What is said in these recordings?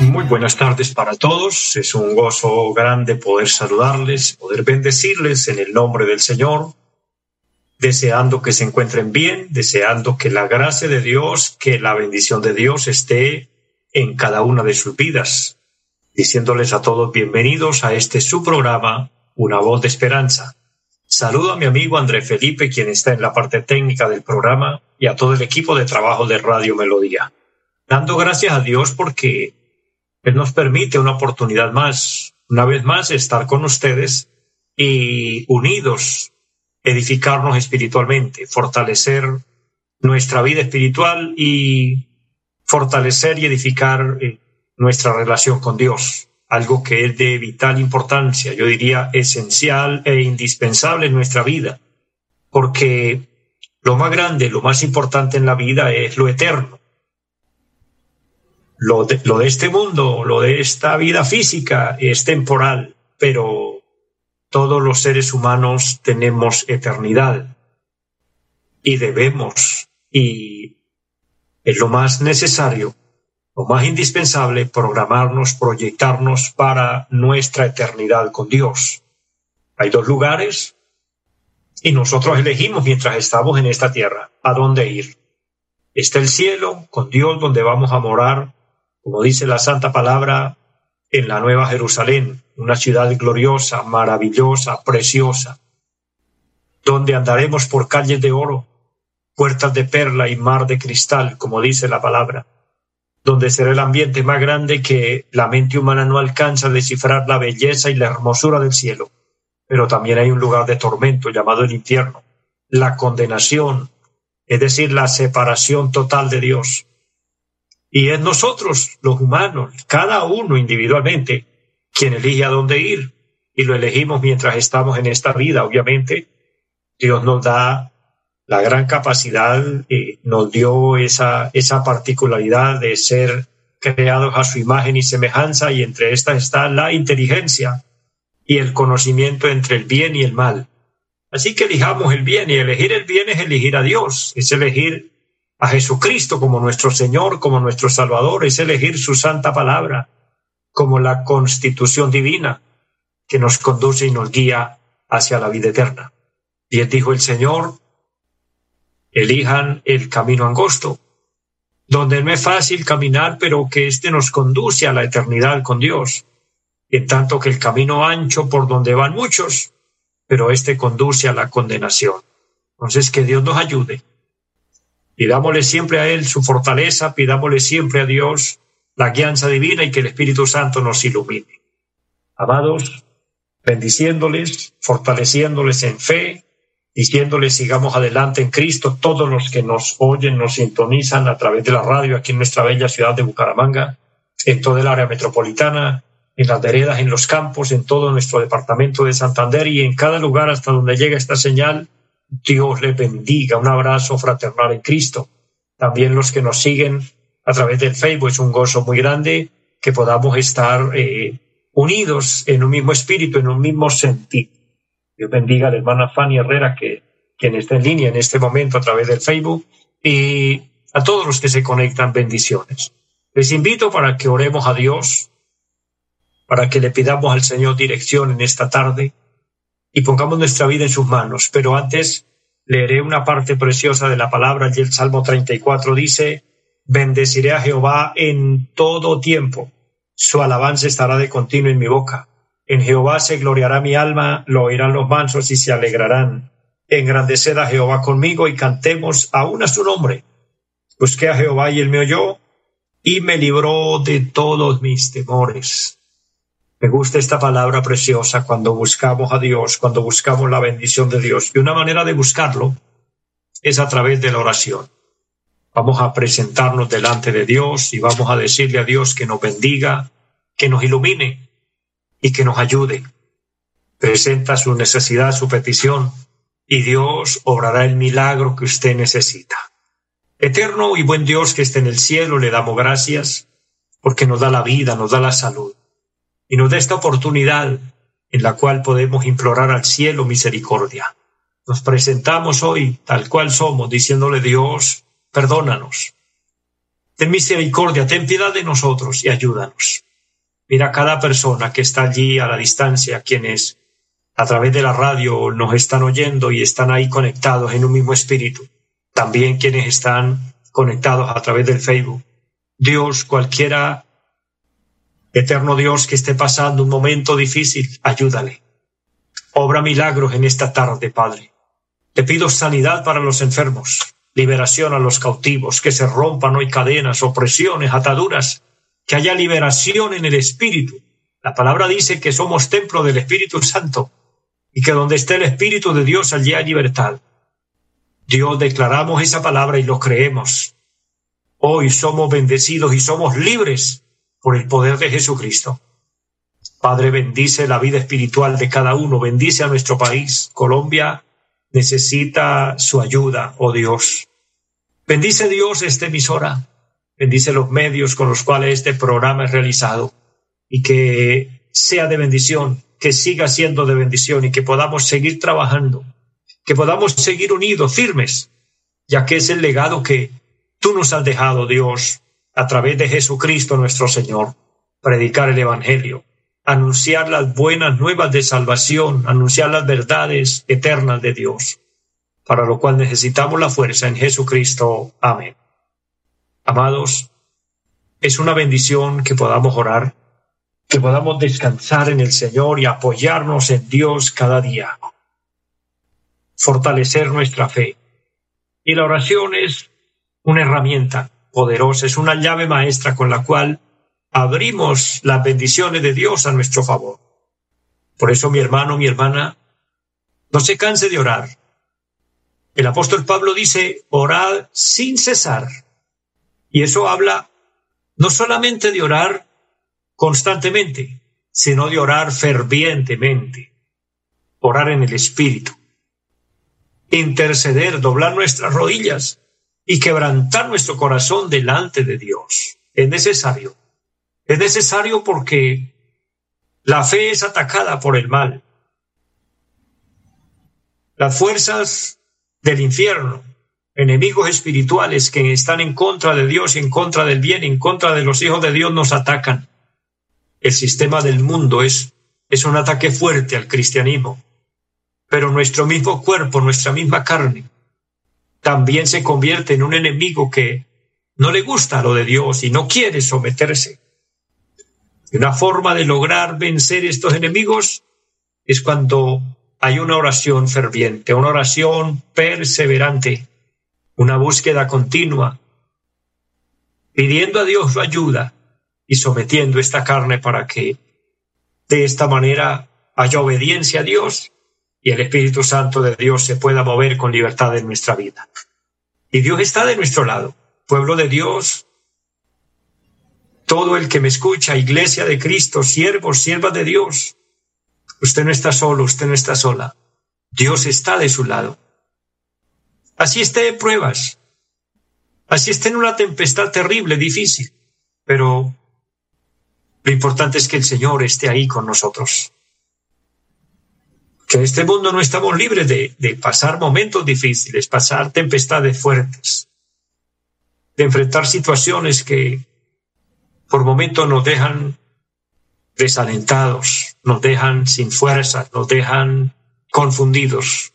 Muy buenas tardes para todos. Es un gozo grande poder saludarles, poder bendecirles en el nombre del Señor, deseando que se encuentren bien, deseando que la gracia de Dios, que la bendición de Dios esté en cada una de sus vidas, diciéndoles a todos bienvenidos a este su programa una voz de esperanza. Saludo a mi amigo André Felipe, quien está en la parte técnica del programa, y a todo el equipo de trabajo de Radio Melodía. Dando gracias a Dios porque Él nos permite una oportunidad más, una vez más, estar con ustedes y unidos, edificarnos espiritualmente, fortalecer nuestra vida espiritual y fortalecer y edificar eh, nuestra relación con Dios algo que es de vital importancia, yo diría esencial e indispensable en nuestra vida, porque lo más grande, lo más importante en la vida es lo eterno. Lo de, este mundo, lo de esta vida física es temporal, pero todos los seres humanos tenemos eternidad y debemos, y es lo más necesario, lo más indispensable, programarnos, proyectarnos para nuestra eternidad con Dios. Hay dos lugares y nosotros elegimos mientras estamos en esta tierra a dónde ir. Está el cielo con Dios donde vamos a morar, como dice la santa palabra, en la Nueva Jerusalén, una ciudad gloriosa, maravillosa, preciosa, donde andaremos por calles de oro, puertas de perla y mar de cristal, como dice la palabra donde será el ambiente más grande que la mente humana no alcanza a descifrar la belleza y la hermosura del cielo. Pero también hay un lugar de tormento llamado el infierno, la condenación, es decir, la separación total de Dios. Y es nosotros, los humanos, cada uno individualmente, quien elige a dónde ir. Y lo elegimos mientras estamos en esta vida, obviamente. Dios nos da la gran capacidad eh, nos dio esa, esa particularidad de ser creados a su imagen y semejanza y entre estas está la inteligencia y el conocimiento entre el bien y el mal. Así que elijamos el bien y elegir el bien es elegir a Dios, es elegir a Jesucristo como nuestro Señor, como nuestro Salvador, es elegir su santa palabra como la constitución divina que nos conduce y nos guía hacia la vida eterna. Bien dijo el Señor, elijan el camino angosto, donde no es fácil caminar, pero que éste nos conduce a la eternidad con Dios, en tanto que el camino ancho por donde van muchos, pero éste conduce a la condenación. Entonces, que Dios nos ayude. Pidámosle siempre a Él su fortaleza, pidámosle siempre a Dios la guianza divina y que el Espíritu Santo nos ilumine. Amados, bendiciéndoles, fortaleciéndoles en fe, diciéndoles sigamos adelante en Cristo, todos los que nos oyen, nos sintonizan a través de la radio aquí en nuestra bella ciudad de Bucaramanga, en toda el área metropolitana, en las veredas, en los campos, en todo nuestro departamento de Santander y en cada lugar hasta donde llega esta señal, Dios les bendiga. Un abrazo fraternal en Cristo. También los que nos siguen a través del Facebook, es un gozo muy grande que podamos estar eh, unidos en un mismo espíritu, en un mismo sentido. Dios bendiga a la hermana Fanny Herrera, que quien está en línea en este momento a través del Facebook, y a todos los que se conectan, bendiciones. Les invito para que oremos a Dios, para que le pidamos al Señor dirección en esta tarde y pongamos nuestra vida en sus manos. Pero antes leeré una parte preciosa de la palabra y el Salmo 34 dice, bendeciré a Jehová en todo tiempo, su alabanza estará de continuo en mi boca. En Jehová se gloriará mi alma, lo oirán los mansos y se alegrarán. Engrandeced a Jehová conmigo y cantemos aún a su nombre. Busqué a Jehová y él me oyó y me libró de todos mis temores. Me gusta esta palabra preciosa cuando buscamos a Dios, cuando buscamos la bendición de Dios. Y una manera de buscarlo es a través de la oración. Vamos a presentarnos delante de Dios y vamos a decirle a Dios que nos bendiga, que nos ilumine y que nos ayude. Presenta su necesidad, su petición, y Dios obrará el milagro que usted necesita. Eterno y buen Dios que esté en el cielo, le damos gracias porque nos da la vida, nos da la salud y nos da esta oportunidad en la cual podemos implorar al cielo misericordia. Nos presentamos hoy tal cual somos, diciéndole Dios, perdónanos. Ten misericordia, ten piedad de nosotros y ayúdanos. Mira cada persona que está allí a la distancia, quienes a través de la radio nos están oyendo y están ahí conectados en un mismo espíritu. También quienes están conectados a través del Facebook. Dios, cualquiera eterno Dios que esté pasando un momento difícil, ayúdale. Obra milagros en esta tarde, Padre. Te pido sanidad para los enfermos, liberación a los cautivos, que se rompan hoy cadenas, opresiones, ataduras, que haya liberación en el Espíritu. La palabra dice que somos templo del Espíritu Santo y que donde esté el Espíritu de Dios allí hay libertad. Dios declaramos esa palabra y lo creemos. Hoy somos bendecidos y somos libres por el poder de Jesucristo. Padre, bendice la vida espiritual de cada uno, bendice a nuestro país. Colombia necesita su ayuda, oh Dios. Bendice Dios esta emisora, bendice los medios con los cuales este programa es realizado y que sea de bendición que siga siendo de bendición y que podamos seguir trabajando, que podamos seguir unidos, firmes, ya que es el legado que tú nos has dejado, Dios, a través de Jesucristo nuestro Señor, predicar el Evangelio, anunciar las buenas nuevas de salvación, anunciar las verdades eternas de Dios, para lo cual necesitamos la fuerza en Jesucristo. Amén. Amados, es una bendición que podamos orar que podamos descansar en el Señor y apoyarnos en Dios cada día, fortalecer nuestra fe. Y la oración es una herramienta poderosa, es una llave maestra con la cual abrimos las bendiciones de Dios a nuestro favor. Por eso, mi hermano, mi hermana, no se canse de orar. El apóstol Pablo dice, orad sin cesar. Y eso habla no solamente de orar constantemente, sino de orar fervientemente, orar en el Espíritu, interceder, doblar nuestras rodillas y quebrantar nuestro corazón delante de Dios. Es necesario. Es necesario porque la fe es atacada por el mal. Las fuerzas del infierno, enemigos espirituales que están en contra de Dios, en contra del bien, en contra de los hijos de Dios, nos atacan el sistema del mundo es, es un ataque fuerte al cristianismo, pero nuestro mismo cuerpo, nuestra misma carne, también se convierte en un enemigo que no le gusta lo de Dios y no quiere someterse. una forma de lograr vencer estos enemigos es cuando hay una oración ferviente, una oración perseverante, una búsqueda continua, pidiendo a Dios su ayuda, y sometiendo esta carne para que de esta manera haya obediencia a Dios y el Espíritu Santo de Dios se pueda mover con libertad en nuestra vida. Y Dios está de nuestro lado, pueblo de Dios, todo el que me escucha, iglesia de Cristo, siervos, siervas de Dios. Usted no está solo, usted no está sola. Dios está de su lado. Así esté en pruebas, así esté en una tempestad terrible, difícil, pero lo importante es que el Señor esté ahí con nosotros. Que en este mundo no estamos libres de, pasar momentos difíciles, pasar tempestades fuertes, de enfrentar situaciones que por momentos nos dejan desalentados, nos dejan sin fuerza, nos dejan confundidos.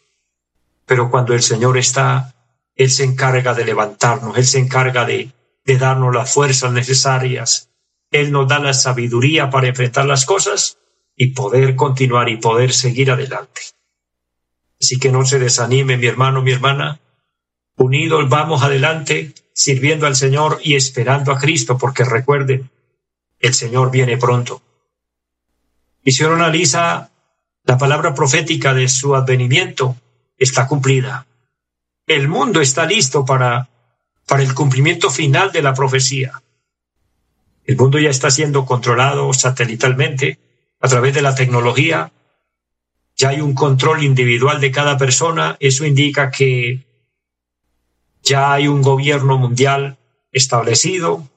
Pero cuando el Señor está, Él se encarga de levantarnos, Él se encarga de, de darnos las fuerzas necesarias él nos da la sabiduría para enfrentar las cosas y poder continuar y poder seguir adelante. Así que no se desanime, mi hermano, mi hermana. Unidos vamos adelante, sirviendo al Señor y esperando a Cristo, porque recuerden, el Señor viene pronto. Y si uno la palabra profética de su advenimiento, está cumplida. El mundo está listo para para el cumplimiento final de la profecía. El mundo ya está siendo controlado satelitalmente a través de la tecnología. Ya hay un control individual de cada persona. Eso indica que ya hay un gobierno mundial establecido.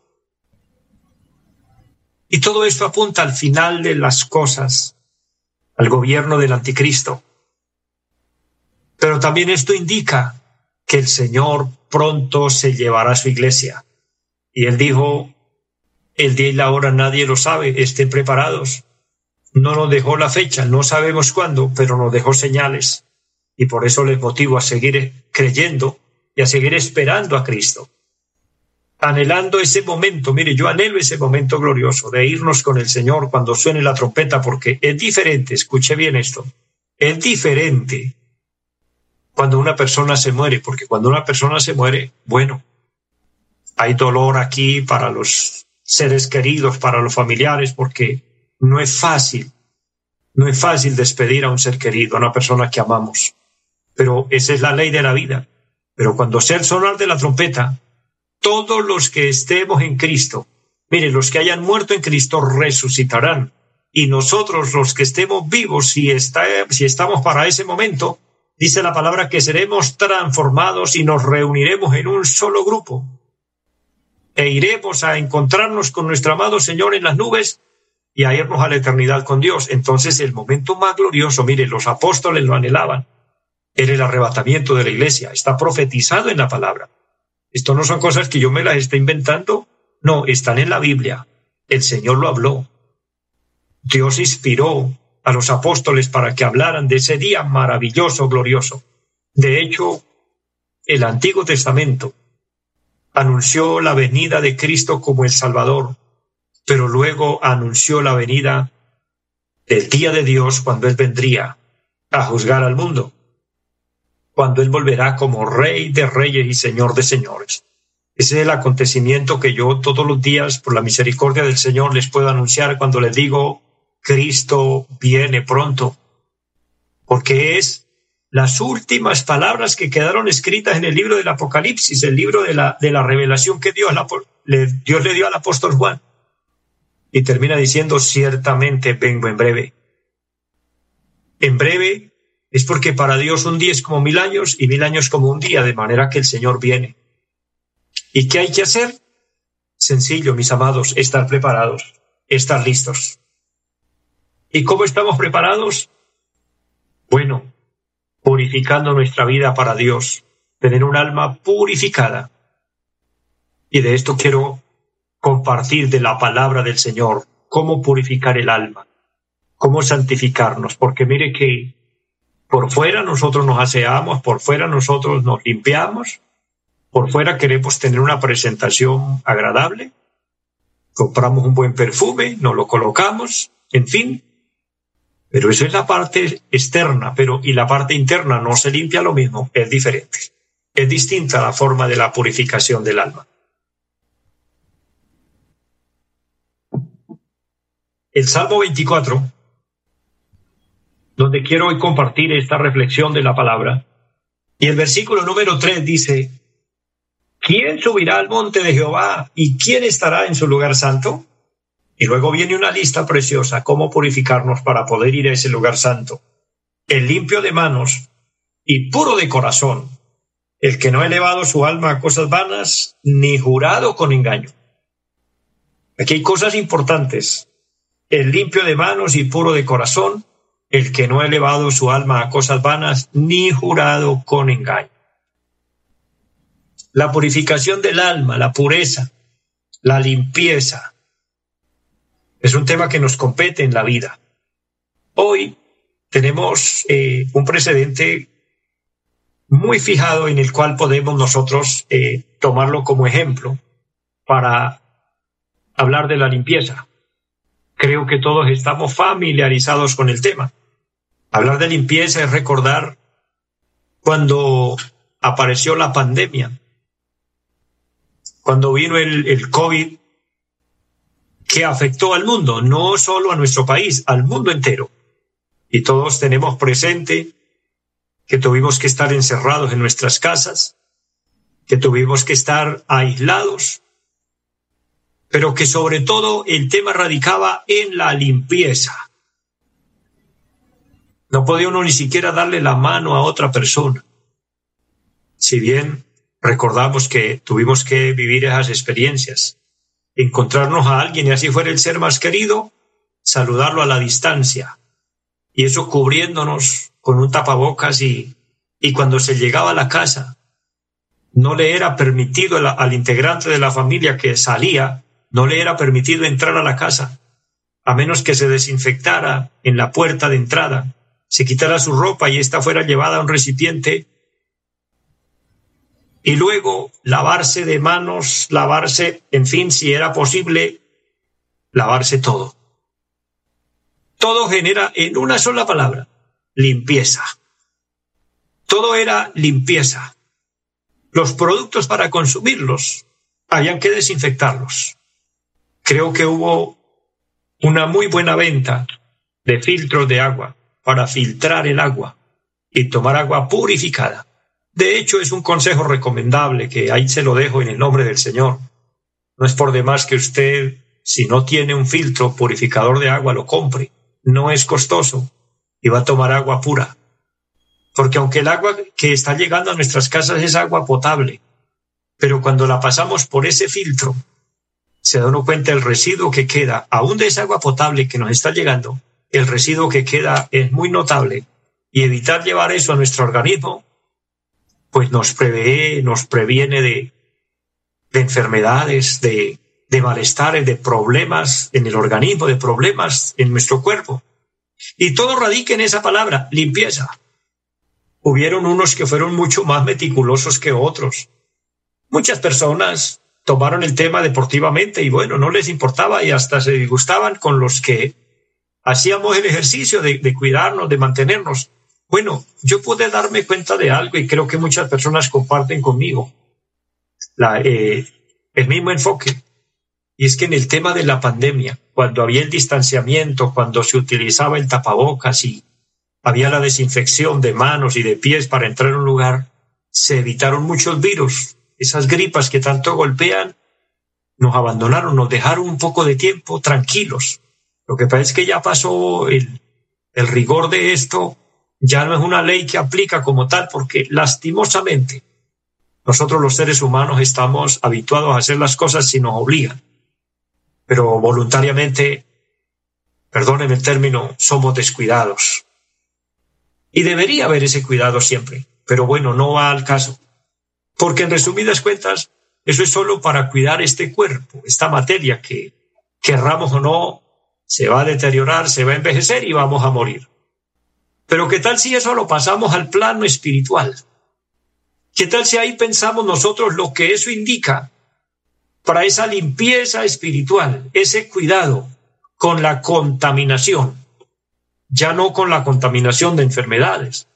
Y todo esto apunta al final de las cosas, al gobierno del anticristo. Pero también esto indica que el Señor pronto se llevará a su iglesia. Y él dijo, el día y la hora nadie lo sabe, estén preparados. No nos dejó la fecha, no sabemos cuándo, pero nos dejó señales. Y por eso les motivo a seguir creyendo y a seguir esperando a Cristo. Anhelando ese momento, mire, yo anhelo ese momento glorioso de irnos con el Señor cuando suene la trompeta, porque es diferente, escuche bien esto, es diferente cuando una persona se muere, porque cuando una persona se muere, bueno, hay dolor aquí para los seres queridos, para los familiares, porque no es fácil, no es fácil despedir a un ser querido, a una persona que amamos. Pero esa es la ley de la vida. Pero cuando sea el sonar de la trompeta, todos los que estemos en Cristo, mire, los que hayan muerto en Cristo resucitarán. Y nosotros, los que estemos vivos, si, está, si estamos para ese momento, dice la palabra que seremos transformados y nos reuniremos en un solo grupo. E iremos a encontrarnos con nuestro amado Señor en las nubes y a irnos a la eternidad con Dios. Entonces el momento más glorioso, mire, los apóstoles lo anhelaban, era el arrebatamiento de la iglesia. Está profetizado en la palabra. Esto no son cosas que yo me las esté inventando. No, están en la Biblia. El Señor lo habló. Dios inspiró a los apóstoles para que hablaran de ese día maravilloso, glorioso. De hecho, el Antiguo Testamento anunció la venida de Cristo como el Salvador, pero luego anunció la venida del día de Dios cuando Él vendría a juzgar al mundo, cuando Él volverá como Rey de Reyes y Señor de Señores. Ese es el acontecimiento que yo todos los días, por la misericordia del Señor, les puedo anunciar cuando les digo, Cristo viene pronto, porque es las últimas palabras que quedaron escritas en el libro del Apocalipsis, el libro de la, revelación que Dios, le, Dios le dio al apóstol Juan. Y termina diciendo, ciertamente vengo en breve. En breve es porque para Dios un día es como mil años y mil años como un día, de manera que el Señor viene. ¿Y qué hay que hacer? Sencillo, mis amados, estar preparados, estar listos. ¿Y cómo estamos preparados? Bueno, purificando nuestra vida para Dios, tener un alma purificada. Y de esto quiero compartir de la palabra del Señor, cómo purificar el alma, cómo santificarnos, porque mire que por fuera nosotros nos aseamos, por fuera nosotros nos limpiamos, por fuera queremos tener una presentación agradable, compramos un buen perfume, nos lo colocamos, en fin, pero eso es la parte externa, pero y la parte interna no se limpia lo mismo, es diferente. Es distinta la forma de la purificación del alma. El Salmo 24, donde quiero hoy compartir esta reflexión de la palabra, y el versículo número 3 dice, ¿quién subirá al monte de Jehová y quién estará en su lugar santo? Y luego viene una lista preciosa, cómo purificarnos para poder ir a ese lugar santo. El limpio de manos y puro de corazón, el que no ha elevado su alma a cosas vanas, ni jurado con engaño. Aquí hay cosas importantes. El limpio de manos y puro de corazón, el que no ha elevado su alma a cosas vanas, ni jurado con engaño. La purificación del alma, la pureza, la limpieza, es un tema que nos compete en la vida. Hoy tenemos eh, un precedente muy fijado en el cual podemos nosotros eh, tomarlo como ejemplo para hablar de la limpieza. Creo que todos estamos familiarizados con el tema. Hablar de limpieza es recordar cuando apareció la pandemia, cuando vino el, el COVID que afectó al mundo, no solo a nuestro país, al mundo entero. Y todos tenemos presente que tuvimos que estar encerrados en nuestras casas, que tuvimos que estar aislados, pero que sobre todo el tema radicaba en la limpieza. No podía uno ni siquiera darle la mano a otra persona. Si bien recordamos que tuvimos que vivir esas experiencias, encontrarnos a alguien y así fuera el ser más querido, saludarlo a la distancia, y eso cubriéndonos con un tapabocas y, y cuando se llegaba a la casa, no le era permitido al integrante de la familia que salía, no le era permitido entrar a la casa, a menos que se desinfectara en la puerta de entrada, se quitara su ropa y ésta fuera llevada a un recipiente y luego lavarse de manos, lavarse, en fin, si era posible, lavarse todo. Todo genera en una sola palabra, limpieza. Todo era limpieza. Los productos para consumirlos habían que desinfectarlos. Creo que hubo una muy buena venta de filtros de agua para filtrar el agua y tomar agua purificada. De hecho, es un consejo recomendable que ahí se lo dejo en el nombre del Señor. No es por demás que usted, si no tiene un filtro purificador de agua, lo compre. No es costoso y va a tomar agua pura. Porque aunque el agua que está llegando a nuestras casas es agua potable, pero cuando la pasamos por ese filtro, se da uno cuenta el residuo que queda, aún de esa agua potable que nos está llegando, el residuo que queda es muy notable y evitar llevar eso a nuestro organismo, pues nos prevé, nos previene de, de enfermedades, de, de malestares, de problemas en el organismo, de problemas en nuestro cuerpo. Y todo radica en esa palabra, limpieza hubieron unos que fueron mucho más meticulosos que otros. Muchas personas tomaron el tema deportivamente y bueno, no les importaba y hasta se disgustaban con los que hacíamos el ejercicio de, cuidarnos, de mantenernos. Bueno, yo pude darme cuenta de algo y creo que muchas personas comparten conmigo eh, el mismo enfoque. Y es que en el tema de la pandemia, cuando había el distanciamiento, cuando se utilizaba el tapabocas y había la desinfección de manos y de pies para entrar a un lugar, se evitaron muchos virus. Esas gripas que tanto golpean nos abandonaron, nos dejaron un poco de tiempo tranquilos. Lo que pasa es que ya pasó el, el rigor de esto, ya no es una ley que aplica como tal, porque lastimosamente nosotros los seres humanos estamos habituados a hacer las cosas si nos obligan, pero voluntariamente, perdónenme el término, somos descuidados. Y debería haber ese cuidado siempre, pero bueno, no va al caso. Porque en resumidas cuentas, eso es solo para cuidar este cuerpo, esta materia que, querramos o no, se va a deteriorar, se va a envejecer y vamos a morir. Pero ¿qué tal si eso lo pasamos al plano espiritual? ¿Qué tal si ahí pensamos nosotros lo que eso indica para esa limpieza espiritual, ese cuidado con la contaminación? ya no con la contaminación de enfermedades.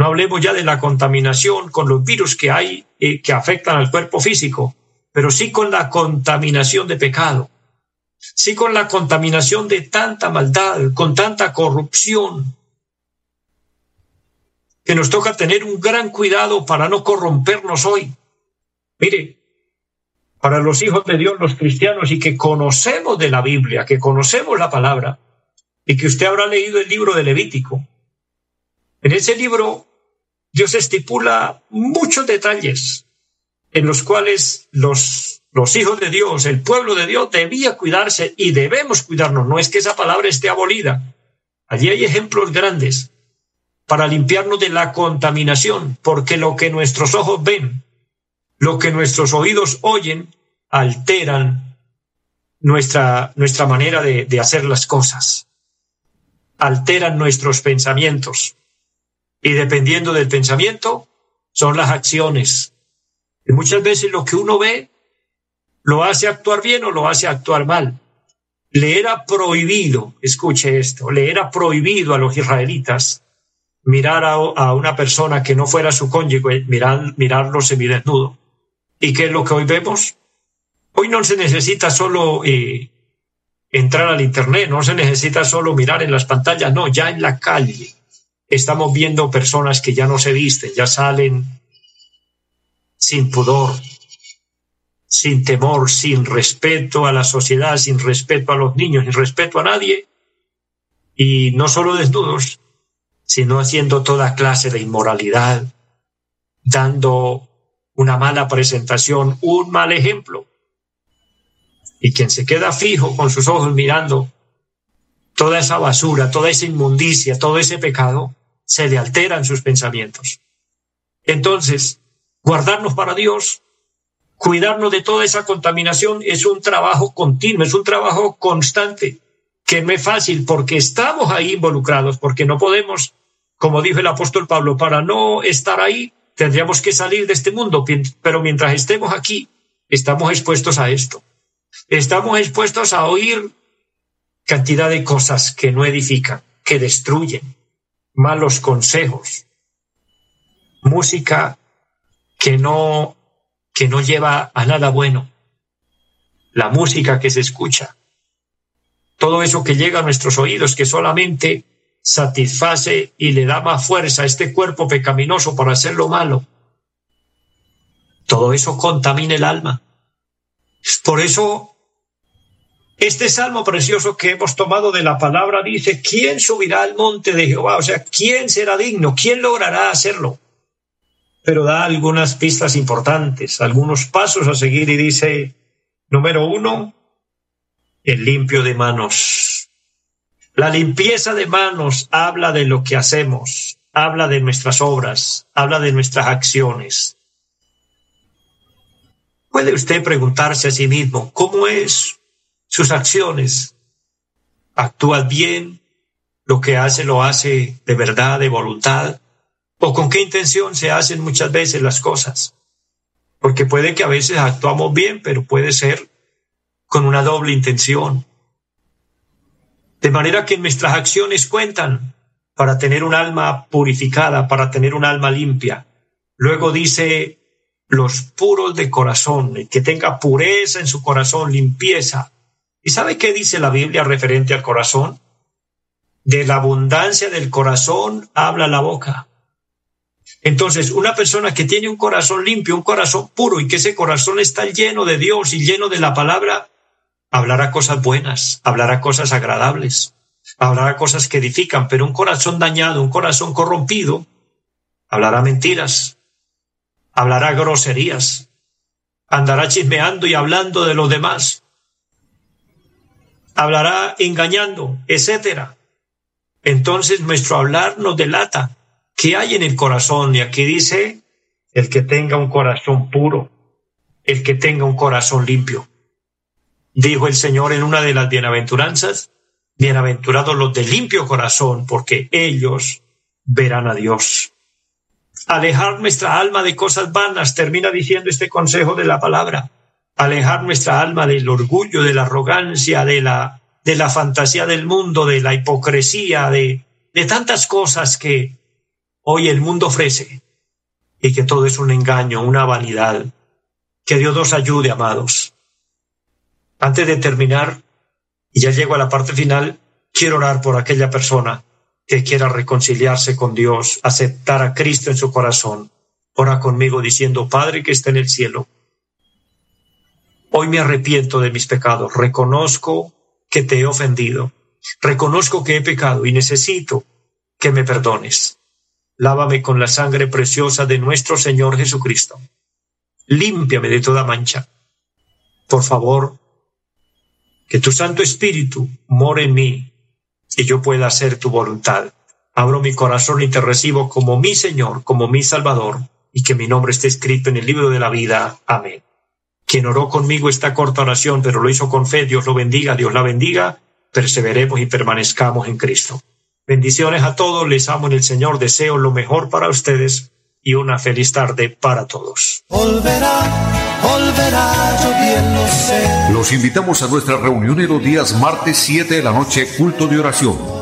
No hablemos ya de la contaminación con los virus que hay eh, que afectan al cuerpo físico, pero sí con la contaminación de pecado, sí con la contaminación de tanta maldad, con tanta corrupción, que nos toca tener un gran cuidado para no corrompernos hoy. Mire, para los hijos de Dios, los cristianos, y que conocemos de la Biblia, que conocemos la palabra, y que usted habrá leído el libro de Levítico. En ese libro Dios estipula muchos detalles en los cuales los, los hijos de Dios, el pueblo de Dios debía cuidarse y debemos cuidarnos. No es que esa palabra esté abolida. Allí hay ejemplos grandes para limpiarnos de la contaminación, porque lo que nuestros ojos ven, lo que nuestros oídos oyen, alteran nuestra, nuestra manera de, de hacer las cosas alteran nuestros pensamientos. Y dependiendo del pensamiento, son las acciones. Y muchas veces lo que uno ve lo hace actuar bien o lo hace actuar mal. Le era prohibido, escuche esto, le era prohibido a los israelitas mirar a, una persona que no fuera su cónyuge, mirar, mirarlo semidesnudo. ¿Y qué es lo que hoy vemos? Hoy no se necesita solo eh, entrar al Internet, no se necesita solo mirar en las pantallas, no, ya en la calle estamos viendo personas que ya no se visten, ya salen sin pudor, sin temor, sin respeto a la sociedad, sin respeto a los niños, sin respeto a nadie, y no solo desnudos, sino haciendo toda clase de inmoralidad, dando una mala presentación, un mal ejemplo. Y quien se queda fijo con sus ojos mirando toda esa basura, toda esa inmundicia, todo ese pecado, se le alteran sus pensamientos. Entonces, guardarnos para Dios cuidarnos de toda esa contaminación es un trabajo continuo, es un trabajo constante, que no es fácil porque estamos ahí involucrados, porque no podemos, como dijo el apóstol Pablo, para no estar ahí, tendríamos que salir de este mundo, pero mientras estemos aquí, estamos expuestos a esto. Estamos expuestos a oír cantidad de cosas que no edifican, que destruyen, malos consejos, música que no que no lleva a nada bueno, la música que se escucha, todo eso que llega a nuestros oídos, que solamente satisface y le da más fuerza a este cuerpo pecaminoso para hacer lo malo, todo eso contamina el alma. Por eso, este salmo precioso que hemos tomado de la palabra dice, ¿quién subirá al monte de Jehová? O sea, ¿quién será digno? ¿Quién logrará hacerlo? pero da algunas pistas importantes, algunos pasos a seguir y dice, número uno, el limpio de manos. La limpieza de manos habla de lo que hacemos, habla de nuestras obras, habla de nuestras acciones. Puede usted preguntarse a sí mismo, ¿cómo es sus acciones? ¿Actúa bien? ¿Lo que hace lo hace de verdad, de voluntad? o con qué intención se hacen muchas veces las cosas. Porque puede que a veces actuamos bien, pero puede ser con una doble intención. De manera que nuestras acciones cuentan para tener un alma purificada, para tener un alma limpia. Luego dice los puros de corazón, el que tenga pureza en su corazón, limpieza. ¿Y sabe qué dice la Biblia referente al corazón? De la abundancia del corazón habla la boca. Entonces, una persona que tiene un corazón limpio, un corazón puro y que ese corazón está lleno de Dios y lleno de la palabra, hablará cosas buenas, hablará cosas agradables, hablará cosas que edifican, pero un corazón dañado, un corazón corrompido, hablará mentiras, hablará groserías, andará chismeando y hablando de los demás, hablará engañando, etcétera. Entonces nuestro hablar nos delata ¿Qué hay en el corazón? Y aquí dice, el que tenga un corazón puro, el que tenga un corazón limpio. Dijo el Señor en una de las bienaventuranzas, bienaventurados los de limpio corazón, porque ellos verán a Dios. Alejar nuestra alma de cosas vanas, termina diciendo este consejo de la palabra. Alejar nuestra alma del orgullo, de la arrogancia, de la, de la fantasía del mundo, de la hipocresía, de, de tantas cosas que hoy el mundo ofrece y que todo es un engaño, una vanidad. Que Dios nos ayude, amados. Antes de terminar, y ya llego a la parte final, quiero orar por aquella persona que quiera reconciliarse con Dios, aceptar a Cristo en su corazón. Ora conmigo diciendo, Padre que está en el cielo, hoy me arrepiento de mis pecados, reconozco que te he ofendido, reconozco que he pecado y necesito que me perdones lávame con la sangre preciosa de nuestro Señor Jesucristo. Límpiame de toda mancha. Por favor, que tu Santo Espíritu more en mí y yo pueda hacer tu voluntad. Abro mi corazón y te recibo como mi Señor, como mi Salvador, y que mi nombre esté escrito en el libro de la vida. Amén. Quien oró conmigo esta corta oración, pero lo hizo con fe, Dios lo bendiga, Dios la bendiga, perseveremos y permanezcamos en Cristo. Bendiciones a todos, les amo en el Señor, deseo lo mejor para ustedes y una feliz tarde para todos. Los invitamos a nuestra reunión en los días martes 7 de la noche, culto de oración